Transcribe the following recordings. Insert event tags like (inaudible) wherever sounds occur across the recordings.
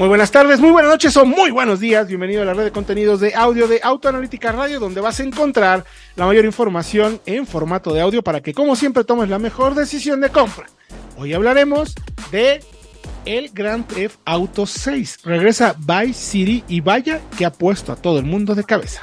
Muy buenas tardes, muy buenas noches o muy buenos días. Bienvenido a la red de contenidos de audio de Autoanalítica Radio, donde vas a encontrar la mayor información en formato de audio para que, como siempre, tomes la mejor decisión de compra. Hoy hablaremos de el Grand Theft Auto 6. Regresa Vice City y vaya que ha puesto a todo el mundo de cabeza.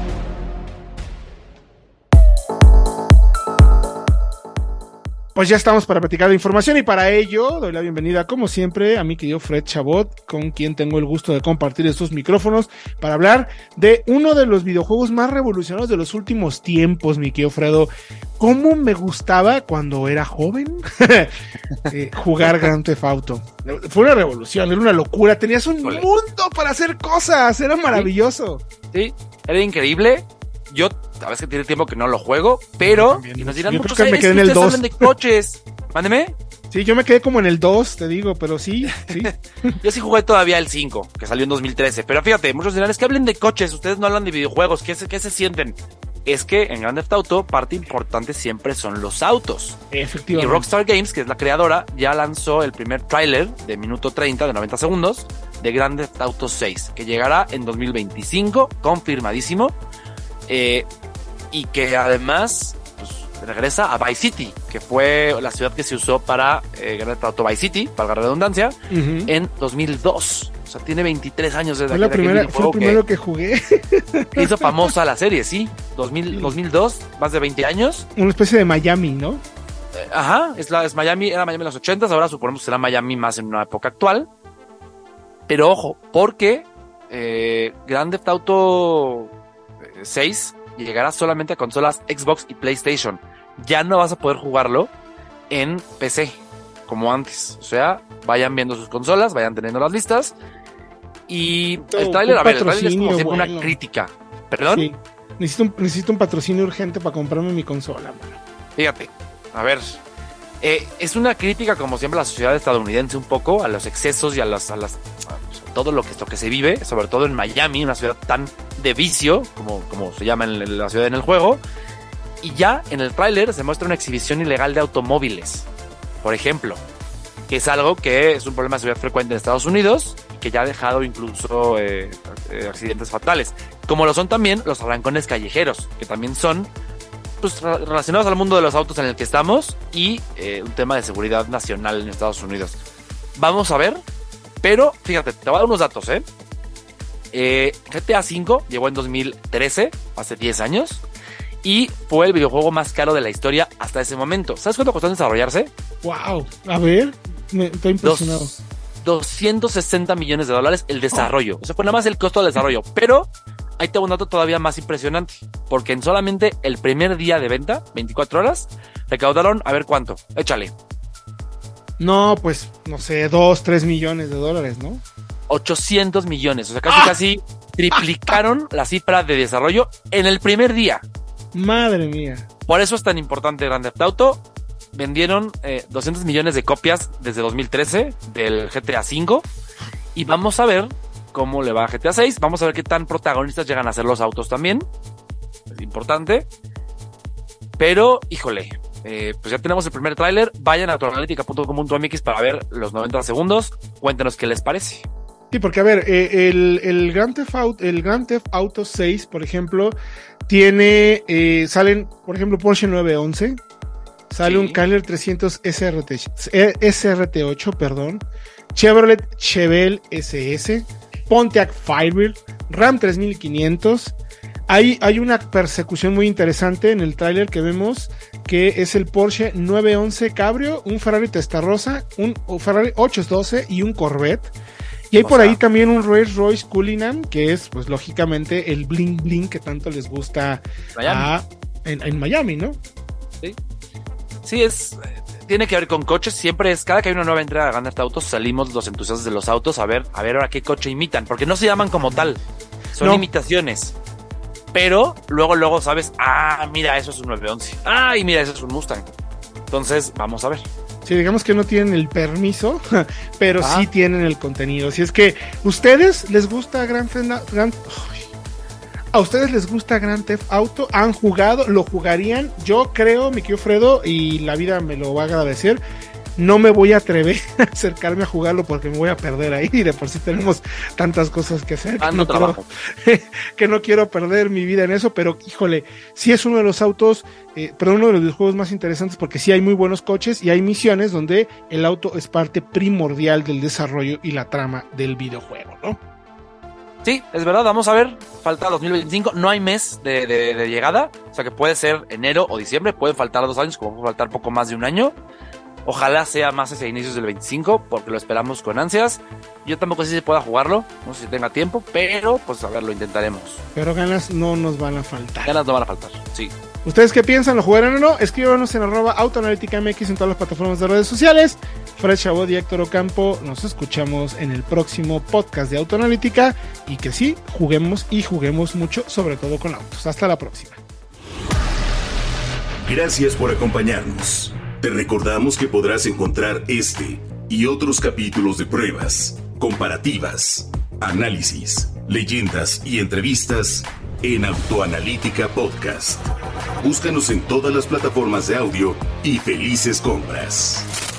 Pues ya estamos para platicar de información y para ello doy la bienvenida, como siempre, a mi querido Fred Chabot, con quien tengo el gusto de compartir estos micrófonos para hablar de uno de los videojuegos más revolucionarios de los últimos tiempos, mi querido Fredo. ¿Cómo me gustaba cuando era joven (laughs) eh, jugar Grand Theft Auto? Fue una revolución, era una locura. Tenías un mundo para hacer cosas, era maravilloso. Sí, era increíble. Yo a veces tiene tiempo que no lo juego, pero y nos dirán muchos que me quedé en el 2. de coches. Mándeme. Sí, yo me quedé como en el 2, te digo, pero sí, sí. (laughs) yo sí jugué todavía el 5, que salió en 2013. Pero fíjate, muchos dirán, es que hablen de coches, ustedes no hablan de videojuegos, ¿qué se, qué se sienten? Es que en Grand Theft Auto, parte importante siempre son los autos. Efectivamente. Y Rockstar Games, que es la creadora, ya lanzó el primer tráiler de minuto 30, de 90 segundos, de Grand Theft Auto 6, que llegará en 2025, confirmadísimo. Eh, y que además pues, regresa a Vice City, que fue la ciudad que se usó para eh, Theft Auto Vice City, para la redundancia, en 2002. O sea, tiene 23 años desde fue la primera, Fue el primero que, jugué. (laughs) hizo famosa la serie, sí. 2000, 2002, más de 20 años. Una especie de Miami, ¿no? Eh, ajá, es, la, es Miami, era Miami en los 80 ahora suponemos que será Miami más en una época actual. Pero ojo, porque eh, Grand Theft Auto 6 llegará solamente a consolas Xbox y PlayStation. Ya no vas a poder jugarlo en PC como antes. O sea, vayan viendo sus consolas, vayan teniendo las listas. Y el trailer, a ver, el trailer es como siempre una crítica. ¿Perdón? Sí. Necesito un, necesito un patrocinio urgente para comprarme mi consola, Fíjate, a ver. Eh, es una crítica, como siempre, a la sociedad estadounidense un poco, a los excesos y a las, a las todo lo que, esto que se vive, sobre todo en Miami, una ciudad tan de vicio, como, como se llama en la ciudad en el juego. Y ya en el tráiler se muestra una exhibición ilegal de automóviles, por ejemplo, que es algo que es un problema de seguridad frecuente en Estados Unidos que ya ha dejado incluso eh, eh, accidentes fatales, como lo son también los arrancones callejeros, que también son pues, relacionados al mundo de los autos en el que estamos y eh, un tema de seguridad nacional en Estados Unidos. Vamos a ver, pero fíjate, te voy a dar unos datos, ¿eh? Eh, GTA V llegó en 2013, hace 10 años, y fue el videojuego más caro de la historia hasta ese momento. ¿Sabes cuánto costó en desarrollarse? ¡Wow! A ver, me estoy impresionado. 260 millones de dólares el desarrollo. O sea, fue nada más el costo del desarrollo. Pero ahí tengo un dato todavía más impresionante. Porque en solamente el primer día de venta, 24 horas, recaudaron, a ver cuánto. Échale. No, pues, no sé, 2, 3 millones de dólares, ¿no? 800 millones. O sea, casi, ¡Ah! casi triplicaron la cifra de desarrollo en el primer día. Madre mía. Por eso es tan importante Grand Theft Auto. Vendieron 200 eh, millones de copias desde 2013 del GTA V. Y vamos a ver cómo le va a GTA 6. Vamos a ver qué tan protagonistas llegan a ser los autos también. Es importante. Pero, híjole, eh, pues ya tenemos el primer tráiler. Vayan a autoanalítica.com.mx para ver los 90 segundos. Cuéntenos qué les parece. Sí, porque a ver, eh, el, el, Grand Theft Auto, el Grand Theft Auto 6, por ejemplo, tiene, eh, salen, por ejemplo, Porsche 911, sale un Chrysler 300 SRT, SRT8, perdón, Chevrolet Chevelle SS, Pontiac Firebird, Ram 3500. Hay, hay una persecución muy interesante en el tráiler que vemos que es el Porsche 911 Cabrio, un Ferrari Testarossa, un Ferrari 812 y un Corvette. Y hay por ahí también un Rolls Royce Cullinan, que es, pues, lógicamente, el bling bling que tanto les gusta en, Miami, ¿no? Sí. Sí, es. Tiene que ver con coches. Siempre es. Cada que hay una nueva entrega de Grand Autos, salimos los entusiastas de los autos a ver, a ver ahora qué coche imitan. Porque no se llaman como tal. Son imitaciones. Pero luego, luego sabes, ah, mira, eso es un 911. Ah, y mira, eso es un Mustang. Entonces, vamos a ver. Sí, digamos que no tienen el permiso, (laughs) pero Ah. sí tienen el contenido. Si es que ustedes les gusta Gran Gran a ustedes les gusta Grand Theft Auto, han jugado, lo jugarían. Yo creo, mi querido Fredo, y la vida me lo va a agradecer. No me voy a atrever (laughs) a acercarme a jugarlo porque me voy a perder ahí. Y de por sí tenemos tantas cosas que hacer. que Tanto no quiero- (laughs) que no quiero perder mi vida en eso, pero híjole, sí es uno de los autos, eh, pero uno de los videojuegos más interesantes porque sí hay muy buenos coches y hay misiones donde el auto es parte primordial del desarrollo y la trama del videojuego, ¿no? Sí, es verdad, vamos a ver. Falta 2025, no hay mes de, de- de llegada. O sea que puede ser enero o diciembre, pueden faltar dos años, como puede faltar poco más de un año. Ojalá sea más hacia inicios del 25, porque lo esperamos con ansias. Yo tampoco sé si pueda jugarlo, no sé si tenga tiempo, pero pues a ver, lo intentaremos. Pero ganas no nos van a faltar. Ganas no van a faltar, sí. ¿Ustedes qué piensan? ¿Lo jugarán o no? Escríbanos en arroba autoanalítica MX en todas las plataformas de redes sociales. Fred Chabot y Héctor Ocampo, nos escuchamos en el próximo podcast de Autoanalítica y que sí, juguemos y juguemos mucho, sobre todo con autos. Hasta la próxima. Gracias por acompañarnos. Te recordamos que podrás encontrar este y otros capítulos de pruebas, comparativas, análisis, leyendas y entrevistas en Autoanalítica Podcast. Búscanos en todas las plataformas de audio y felices compras.